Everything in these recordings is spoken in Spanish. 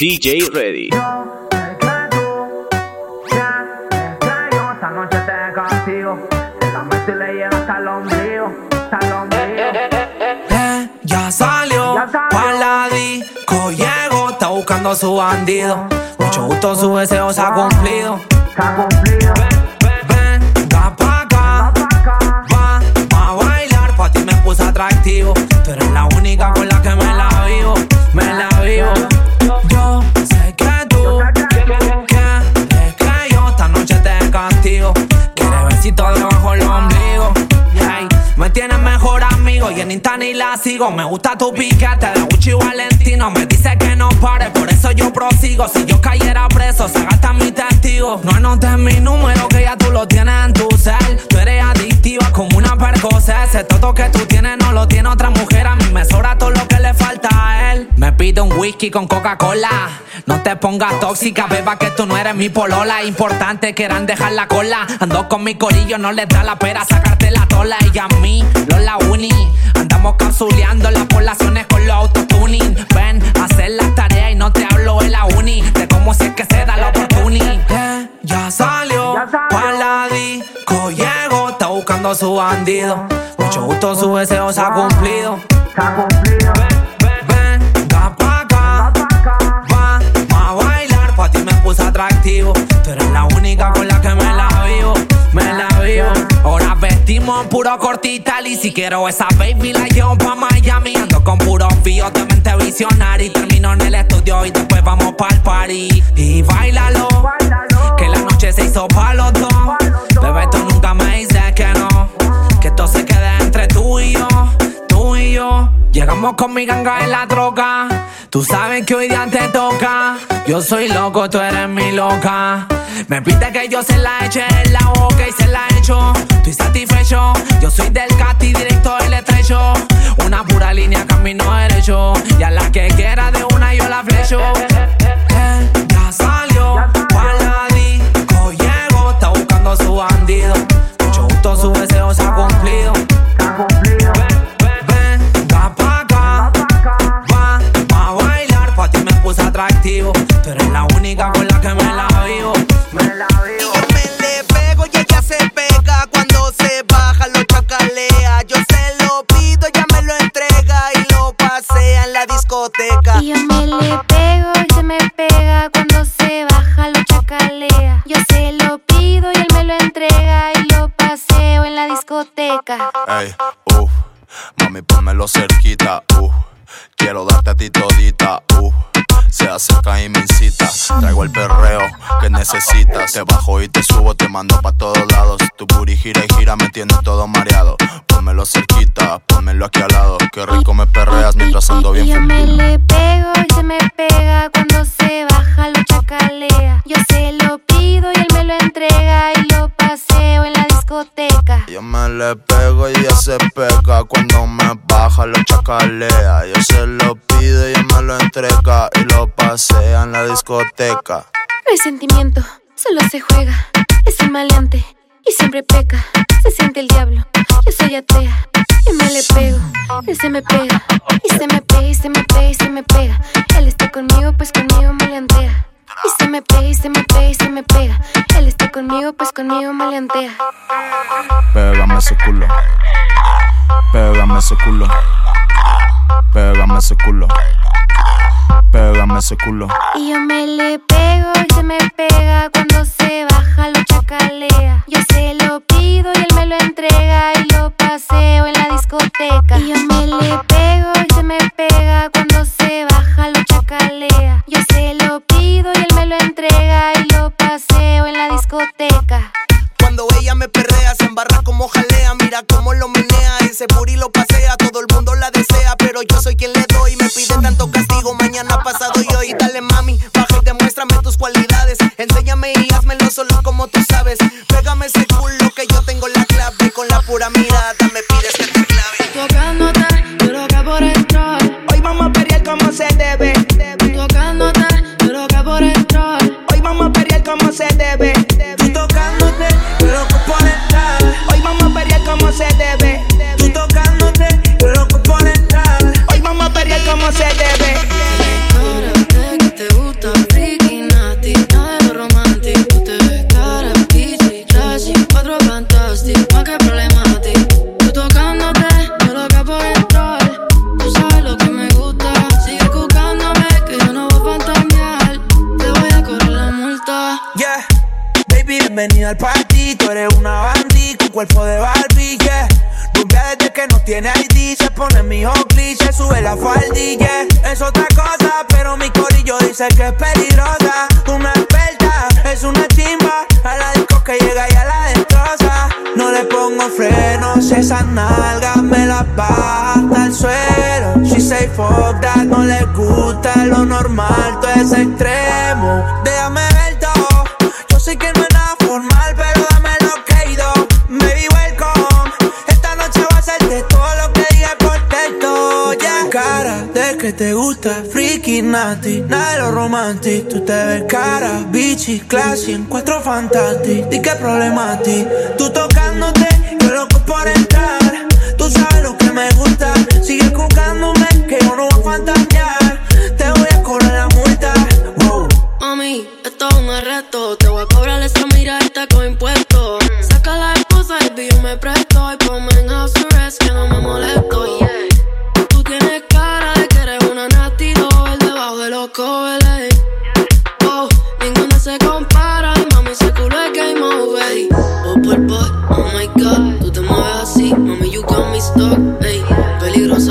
DJ Ready. ya salió, pa' la disco llego, está buscando a su bandido. Mucho gusto, su deseo se ha cumplido. Se ha cumplido. Y en Insta ni la sigo. Me gusta tu piquete de Gucci Valentino. Me dice que no pare, por eso yo prosigo. Si yo cayera preso, se gasta mi testigo. No anotes mi número, que ya tú lo tienes en tu cel. Tú eres adictiva como una percocet. Ese que tú tienes no lo tiene otra mujer. A mí me sobra todo lo pide un whisky con Coca-Cola. No te pongas tóxica, beba que tú no eres mi polola. Importante que eran dejar la cola. Ando con mi corillo, no les da la pera sacarte la tola. Y a mí, no la uni. Andamos capsuleando las poblaciones con los autotuning. Ven, a hacer las tareas y no te hablo en la uni. De cómo si es que se da la oportunidad. ya salió, pa' la disco. Está buscando a su bandido. Mucho gusto, su deseo se ha cumplido. Se ha cumplido. Tú eres la única con la que me la vivo, me la vivo. Ahora vestimos puro cortita y si quiero esa baby la llevo pa' Miami. Ando con puro fío de mente visionaria. Termino en el estudio y después vamos pa'l party. Y bailalo, que la noche se hizo pa' los dos. Bebé, tú nunca me dices que no. Que esto se quede entre tú y yo, tú y yo. Llegamos con mi ganga en la troca. Tú sabes que hoy día te toca. Yo soy loco, tú eres mi loca. Me pide que yo se la eche en la boca y se la echo. Estoy satisfecho. Yo soy del cati directo del estrecho. Una pura línea camino derecho. Y a la que quiera de una yo la flecho. Eh, ya salió, pa' la disco llego. Está buscando a su bandido. Mucho gusto, su deseo se ha cumplido. Discoteca. Y yo me le pego y se me pega cuando se baja, lo chacalea. Yo se lo pido y él me lo entrega y lo paseo en la discoteca. Ey, uff, mami, ponmelo cerquita, uff. Quiero darte a ti todita, uff. Se acerca y me incita. Traigo el perreo que necesitas. Te bajo y te subo, te mando pa' todos lados. Tu booty gira y gira, me tiene todo mareado. Pónmelo cerquita, pónmelo aquí al lado. Qué rico me perreas mientras ando bien Y yo me feliz. le pego y se me pega cuando se baja, lo chacalea. Yo se lo pido y él me lo entrega y lo paseo en la discoteca. Yo me le pego y ella se pega cuando me baja, lo chacalea. Yo se lo pido y ella me lo entrega y lo pasea en la discoteca. No hay sentimiento, solo se juega. Es un maleante y siempre peca. Se siente el diablo, yo soy atea. Y me le pego, él se me pega. Y se me pega, y se me pega, y se me pega. Él está conmigo, pues conmigo maleantea. Y se me pega, y se me pega, y se me pega. Él está conmigo, pues conmigo maleantea. Pégame ese culo. Pégame ese culo. Pégame ese culo. Pégame ese culo. Y yo me le pego y se me pega cuando se baja, lo chacalea. Yo se lo pido y él me lo entrega y lo paseo en la discoteca. Y yo me le pego y se me pega entrega y lo paseo en la discoteca. Cuando ella me perrea, se embarra como jalea. Mira cómo lo menea, ese puri lo pasea. Todo el mundo la desea, pero yo soy quien le doy. Me pide tanto castigo, mañana pasado y hoy. Dale mami, baja y demuéstrame tus cualidades. Enséñame y házmelo solo como tú sabes. Pégame ese culo que yo tengo la clave. Con la pura mirada me frenos, esas nalgas me baja hasta el suelo. She say fuck that, no le gusta lo normal, todo es extremo. Déjame ver todo, yo sé que no es nada formal, pero dame lo que he ido. Baby, welcome. Esta noche va a ser de todo lo que dije por texto. Cara de que te gusta, freaky, nasty, nada de lo romantic. Tú te ves cara, bichi, classy, en cuatro fantastic. Di que problema a ti, tú tocándote, que yo no voy a fantasear. Te voy a cobrar la multa, wow. Mami, esto es un arresto. Te voy a cobrar esa miradita con impuestos. Saca la esposa y yo me presto. Y ponme en house arrest que no me molesto. Tú tienes cara de que eres una nasty doll debajo de los covers. Oh, ninguna se compara. Mami, ese culo es game over. ey. Boy boy, oh my god. Tú te mueves así, mami, you got me stuck. Ey, peligrosa,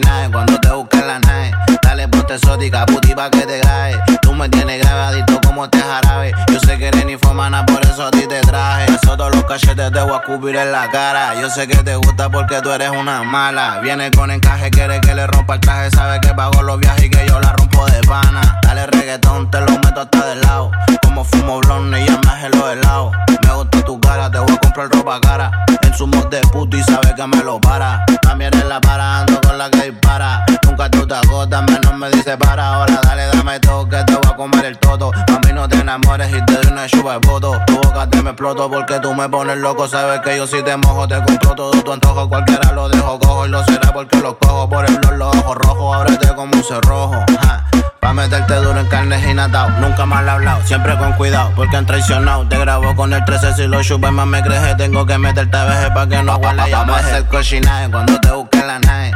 cuando te busquen la nave. Dale ponte exótica, puti pa' que te grabe. Tú me tienes grabadito como te jarabe. Yo sé que eres ninfomana, por eso a ti te traje. Eso todos los cachetes te voy a escupir en la cara. Yo sé que te gusta porque tú eres una mala. Viene con encaje, quiere que le rompa el traje. Sabe que pago los viajes y que yo la rompo de pana. Dale reggaetón, te lo meto hasta del lado. Como fumo blonde y ya me los helados. Me gusta cara, te voy a comprar ropa cara. En su mod de puto y sabe que me lo para. También eres la para, ando con la que dispara. Nunca tú te agotas, menos me dice para. Ahora dale, dame todo, que te voy a comer el toto. A mí no te enamores y te doy una chupa de voto. Tu boca te me exploto porque tú me pones loco. Sabes que yo si te mojo, te compro todo tu antojo. Cualquiera lo dejo cojo y lo será porque lo cojo. Por el blog, los ojos rojos, ábrete como un cerrojo. Ja. Pa' meterte duro en carnes y natao. Nunca mal hablado, siempre con cuidado, porque han traicionado. Te grabo con el 13 si lo chupes más me creje. Tengo que meterte a veces pa' que no ya Vamos a hacer cochinaje cuando te busque la nave.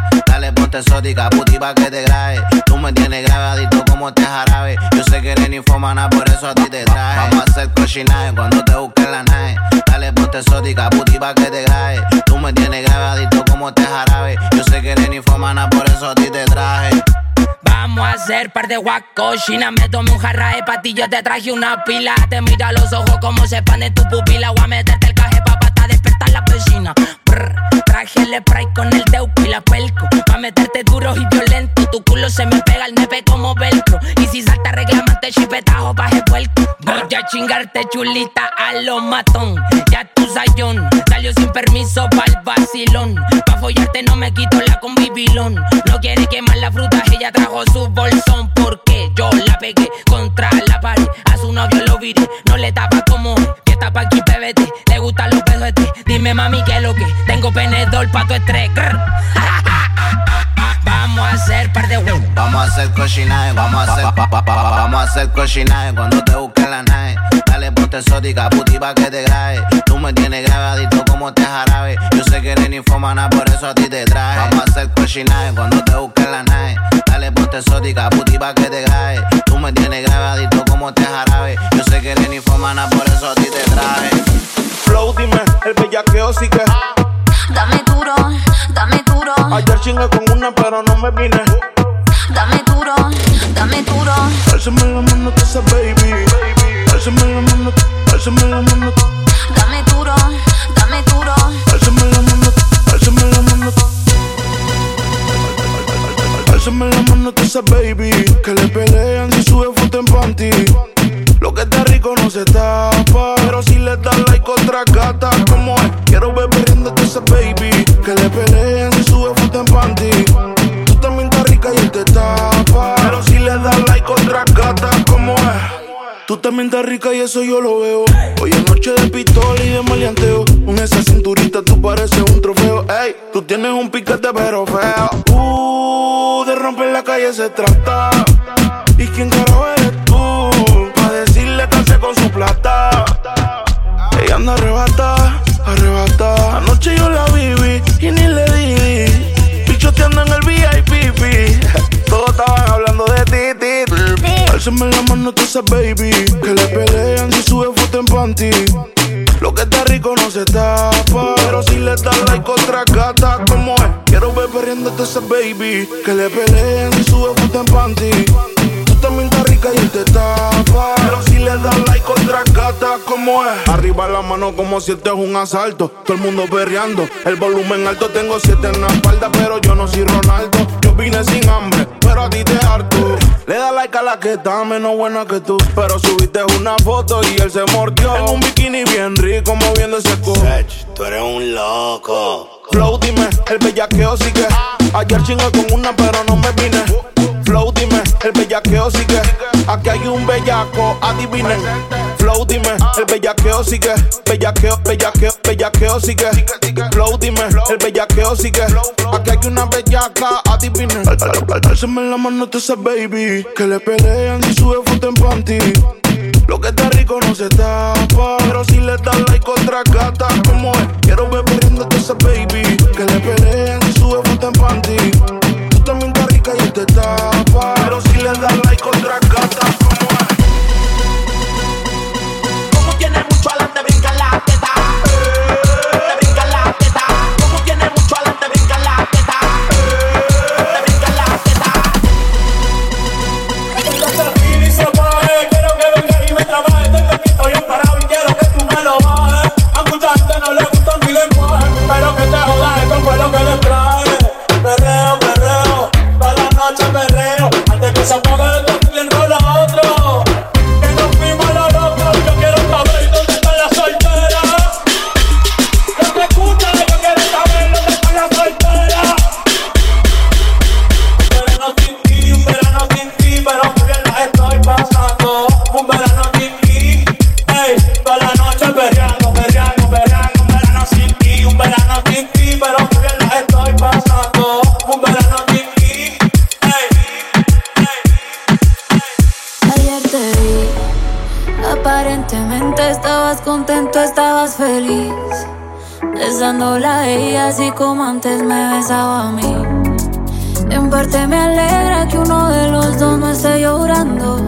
Dale ponte exótica, puti pa' que te grabe. Tú me tienes grabadito como te jarabe. Yo sé que eres ninfomana, por eso a ti te traje. Vamos a hacer cochinaje cuando te busque la nave. Dale ponte exótica, puti pa' que te grabe. Tú me tienes grabadito como te jarabe. Yo sé que eres ninfomana, por eso a ti te traje. Vamos a hacer par de guacochina. Me tomé un jarra de patillas, te traje una pila. Te mira los ojos como se expande tu pupila. Voy a meterte el caje pa' despertar la vecina. Brr, traje el spray con el teuco y la pelco. Pa' meterte duro y violento. Tu culo se me pega al nepe como velcro. Y si salta reclamante, chipetajo pa' vuelco. Voy a chingarte chulita a lo matón. Ya tu sayón salió sin permiso pa'l vacilón. Pa' follarte no me quito la convivilón. No quiere quemar la fruta, ella trajo su bolsón. Porque yo la pegué contra la pared. A su novio lo viré, no le tapa como que tapa aquí PBT. Le pedos este. Dime mami que lo que tengo penedor pa' tu estrés. Vamos a hacer par de huevos. Vamos a hacer cochinaje, vamos a hacer, pa, pa, pa, vamos a hacer cochinaje cuando te busque la nave. Dale ponte exótica, puti pa' que te grabe. Tú me tienes grabadito como te jarabe. Yo sé que eres ninfomana, por eso a ti te traje. Vamos a hacer cochinaje cuando te busque la nave. Dale ponte exótica, puti pa' que te grabe. Tú me tienes grabadito como te jarabe. Yo sé que eres ninfomana, por eso a ti te traje. Flow, dime, el bellaqueo sí que. Dame duro, dame duro, Ayer chingué con una, pero no me vine. dame duro, dame duro. Alzame la mano, que esa baby. Alzame la mano, alzame la mano, Dame duro, dame duro. alzame la mano, alzame la mano. Alzame la mano a esa baby. Que le pelean si sube foto en panty. Estás rica y eso yo lo veo. Hoy es noche de pistola y de maleanteo. Con esa cinturita tú pareces un trofeo. Ey, tú tienes un piquete pero feo. Uh, de romper la calle se trata. ¿Y quién carajo eres tú? Pa' decirle que con su plata. Ella anda arrebata, arrebata. Anoche yo la viví y ni Que le pelean si sube foto en panty. Lo que está rico no se tapa. Pero si le das like otra gata, como es? Quiero ver perdiendo a baby. Que le pelean si sube foto en panty también está rica y él te tapa. ¿Cómo es? Arriba la mano como si este es un asalto. Todo el mundo perreando, el volumen alto. Tengo siete en la espalda, pero yo no soy Ronaldo. Yo vine sin hambre, pero a ti te harto. Le da like a la que está menos buena que tú. Pero subiste una foto y él se mordió. En un bikini bien rico, moviendo ese culo. Tú eres un loco. Flow, dime, el bellaqueo sigue. Ayer chingué con una, pero no me vine. Flow, dime, el bellaqueo sigue. Aquí hay un bellaco, adivinen. Flow, dime, el bellaqueo sigue. Bellaqueo, bellaqueo, bellaqueo sigue. Flow, dime, el bellaqueo sigue. Aquí hay una bellaca, adivinen. Alzame la mano a esa baby. Que le pelean y sube foto en panty. Lo que está rico no se tapa. Pero si le das like otra gata, como es? Quiero ver a esa baby. Que le pelean y sube foto en panty te tapa. Pero si le das like otra gata, como Como tiene mucho adelante, brinca la teta. Te brinca la teta. Como tiene mucho adelante, brinca la teta. Te brinca la teta. Y se pague, quiero que venga y me trabaje. Tengo aquí estoy parado y quiero que tú me lo bajes. A mucha gente no le gusta mi lenguaje, pero que te jodas, esto fue lo que le trae. Antes que se Besándola a ella así como antes me besaba a mí. En parte me alegra que uno de los dos no esté llorando.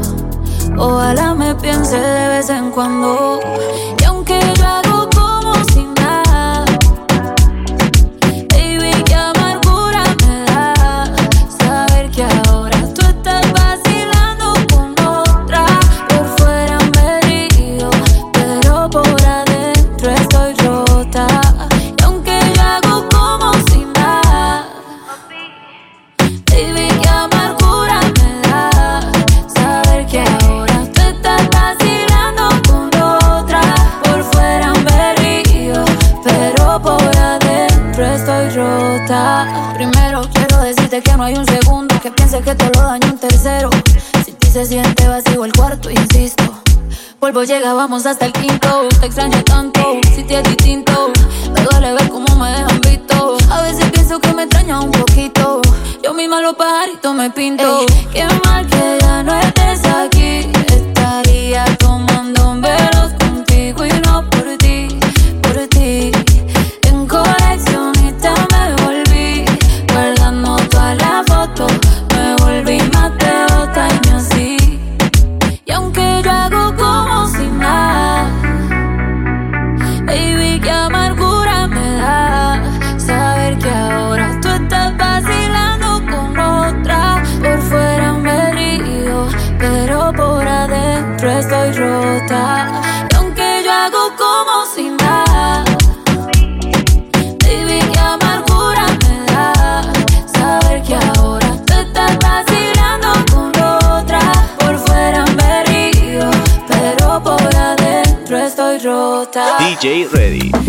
Ojalá me piense de vez en cuando. Y aunque yo Vuelvo, llega, vamos hasta el quinto. Te extraño tanto, si te es distinto. Me duele ver cómo me dejan visto. A veces pienso que me extraña un poquito. Yo misma los pajaritos me pinto. Ey, qué mal que DJ Ready.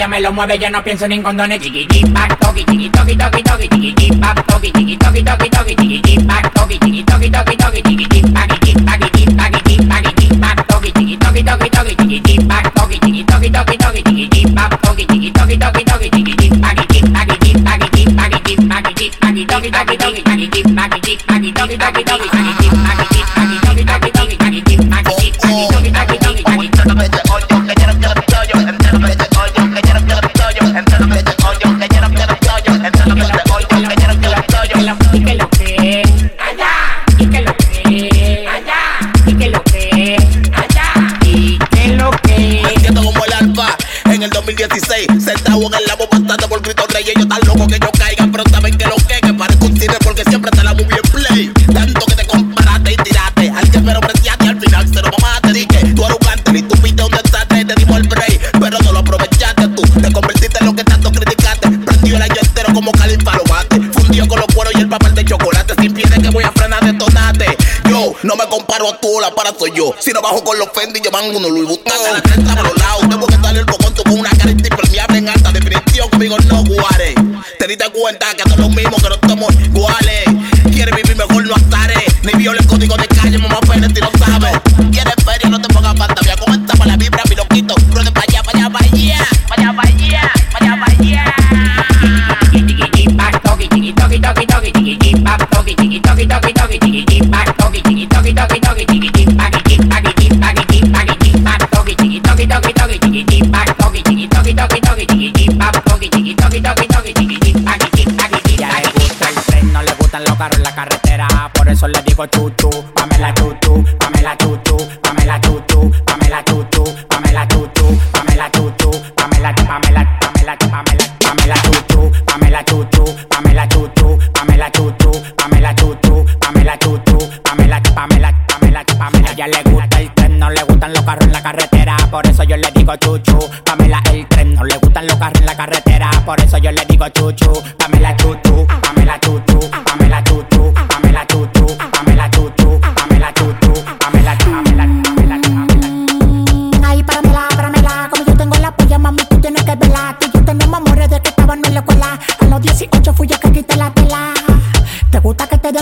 ella me lo mueve, yo no pienso ni en condones. Chiquiqui, back, toqui, chiqui, toqui, toqui, toqui, chiquiqui, back, toqui, chiqui, toqui, toqui, toqui, chiquiqui, back, toqui, chiqui, toqui, toqui, toqui, chiquiqui. No me comparo a tú, la para soy yo. Si no bajo con los Fendi, yo mando unos Louis Vuitton. La por los lados, tengo que salir rocoso con una carita impermeable en alta definición. Conmigo no guare. Te diste cuenta que son los mismos que no somos iguales. Pamela, Pamela, Pamela Chuchu, Pamela Chuchu, Pamela Chuchu, Pamela Chuchu, Pamela Chuchu, Pamela Chuchu, Pamela, Pamela, Pamela, Pamela. A ella le gusta el tren, no le gustan los carros en la carretera, por eso yo le digo Chuchu, Pamela el tren, no le gustan los carros en la carretera, por eso yo le digo Chuchu, Pamela Chuchu.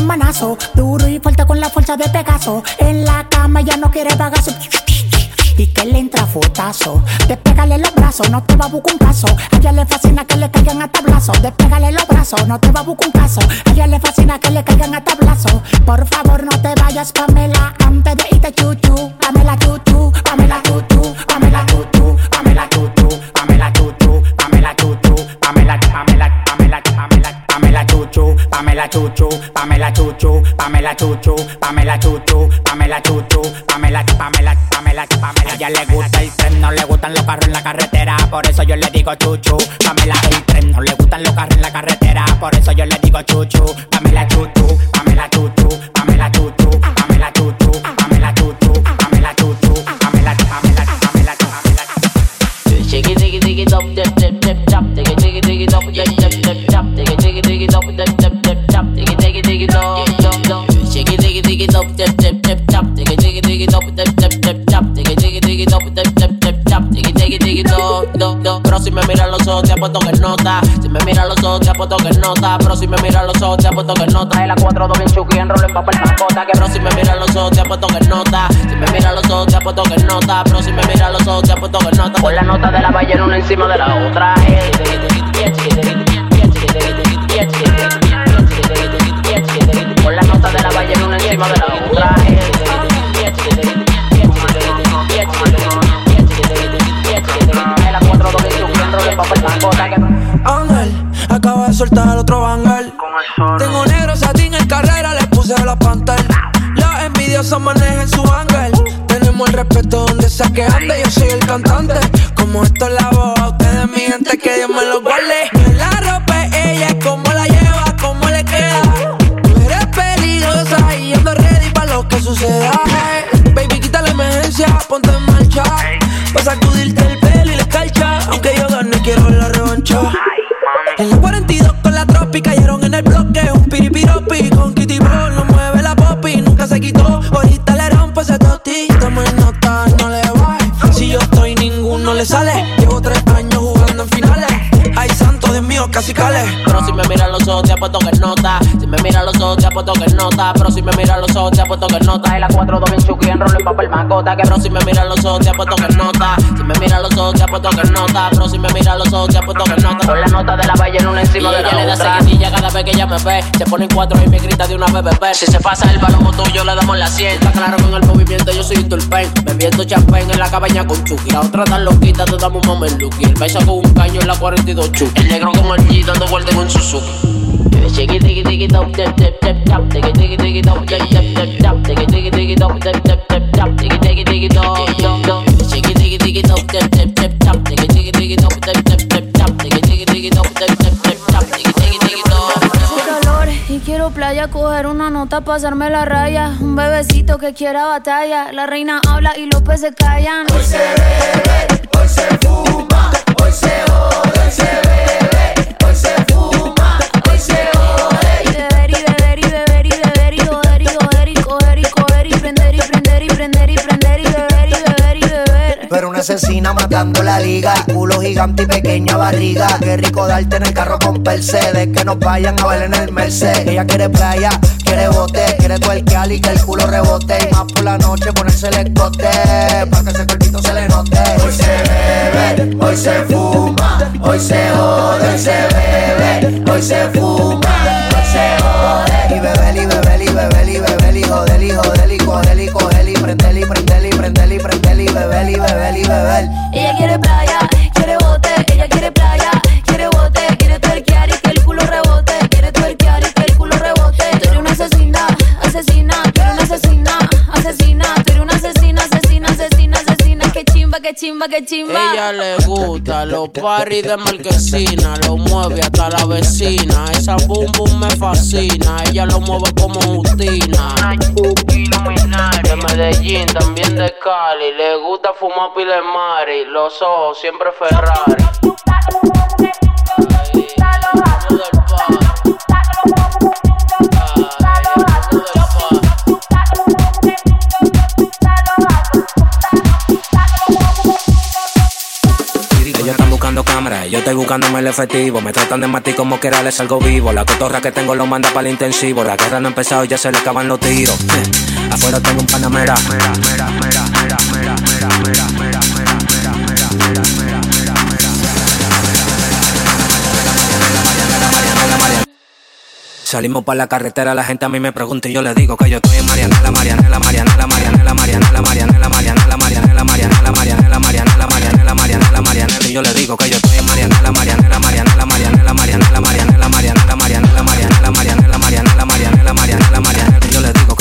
manazo, duro y fuerte con la fuerza de Pegaso. En la cama ya no quiere bagazo. Y que le entra fotazo, despégale los brazos, no te va a buscar un caso. A ella le fascina que le caigan a tablazo, despégale los brazos, no te va a buscar un caso. A ella le fascina que le caigan a tablazo. Por favor, no te vayas, Pamela, antes de irte chuchu, Pamela chuchu, Pamela. Chuchu, Pamela chuchu, Pamela chuchu, Pamela chuchu, Pamela chuchu, Pamela, Pamela, Pamela, Pamela. A ella le gusta el tren, no le gustan los carros en la carretera, por eso yo le digo chuchu. Pamela el tren, no le gustan los carros en la carretera, por eso yo le digo chuchu. Pamela chuchu, ojos te apuesto que nota, si me mira los ojos te apuesto que nota, pero si me mira los ojos te apuesto que nota. La cuatro dos bien chuki en rolo en papel mascota, que pero si me mira los ojos te apuesto que nota, si me mira los ojos te apuesto que nota, pero si me mira los ojos te apuesto que nota. Con la nota de la ballena una encima de la otra. Con la nota de la ballena una encima de la otra. Papel Ángel, acaba de soltar otro banger. Tengo negro satín en carrera, le puse la pantalla. Los envidiosos manejan su ángel. Tenemos el respeto donde sea que ande. Yo soy el cantante. Como esto es la voz, a ustedes, mi gente, que Dios me lo guarde. Me la ropa es ella, cómo la lleva, cómo le queda. Tú eres peligrosa y ando ready para lo que suceda. Hey, baby, quita la emergencia, ponte en marcha. Pa' sacudirte el cayeron en el bloque. Un piripiropi con Kitty Bro. No mueve la popi, nunca se quitó. Ahorita le rompo ese toti. En nota, no le va. Si yo estoy, ninguno le sale. Llevo tres años jugando en finales. Ay, santo Dios mío, casi cale. Pero si me miran los ojos te apuesto que nota Si me miran los ojos te apuesto que nota Pero si me miran los ojos te apuesto que nota Y la cuatro dos bien chuki en rolo en papel mascota Que pero si me miran los ojos te apuesto que nota Si me miran los ojos te apuesto que nota Pero si me miran los ojos te apuesto que nota Con la nota de la ballena una encima de la otra le da seguidilla cada vez que ella me ve. Se pone en cuatro y me grita de una bebé. Si se pasa el balón tuyo le damos la 100 Está claro con el movimiento yo soy tulpen Bebiendo champán en la cabaña con Chucky. La otra tan loquita te damos un mameluki El beso con un caño en la 42 Chucky. El negro con el G dando vueltas en un Suzuki y quiero playa, coger una nota, pasarme la raya. Un bebecito que quiera batalla. La reina habla y los peces callan. Hoy se bebe, hoy se fuma, hoy se jode, hoy se. Asesina matando la liga. Culo gigante y pequeña barriga. Qué rico darte en el carro con Mercedes. Que nos vayan a ver en el Mercedes. Ella quiere playa, quiere bote, quiere tuerquear y que el culo rebote. Y más por la noche ponerse el escote. Pa' que ese cuerpito se le note. Hoy se bebe, hoy se fuma. Hoy se jode, hoy se bebe. Hoy se fuma, hoy se jode. Beber. Ella quiere playa, quiere bote, ella quiere playa, quiere bote, quiere tuerquear y que el culo rebote, quiere tuerquear y que el culo rebote. Tú eres una asesina, asesina, tú eres una asesina, asesina, tú eres una asesina, asesina, asesina, asesina, que chimba, que chimba, que chimba. Ella le gusta los paris de marquesina, lo mueve hasta la vecina. Esa boom boom me fascina, ella lo mueve como Justina. De Medellín, también de Cali, le gusta fumar pile mari, los ojos siempre Ferrari. Estoy buscándome el efectivo. Me tratan de matar como que les algo vivo. La cotorra que tengo lo manda para el intensivo. La guerra no ha empezado y ya se le acaban los tiros. Afuera tengo un panamera. Salimos para la carretera, la gente a mí me pregunta y yo le digo que yo estoy en Marianela, Marianela, Marianela, Marianela, Marianela, Marianela, Marianela, Marianela, Marianela, Marianela, Marianela, Marianela, Marianela, Marianela, y yo le digo que yo estoy en Marianela, Marianela, Marianela, Marianela, Marianela, Marianela, Marianela, Marianela, Marianela, Marianela,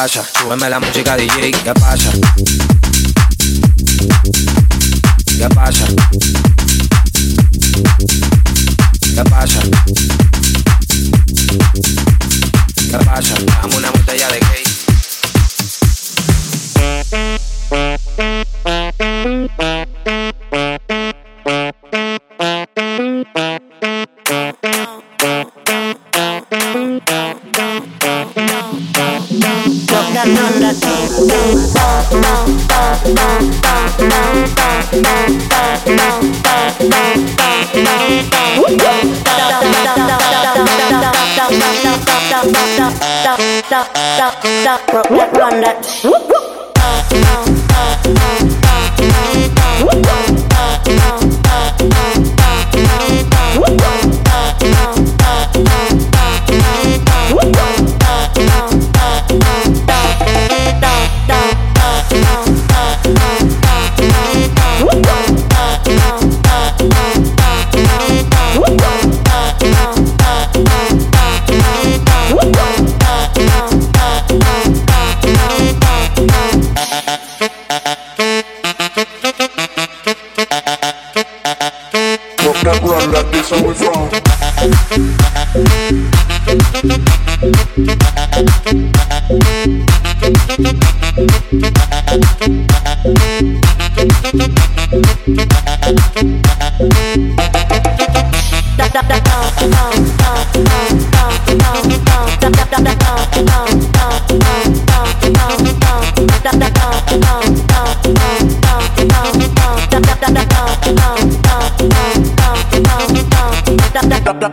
Pasa, súbeme la música DJ, ¿qué pasa? ¿Qué pasa? ¿Qué pasa?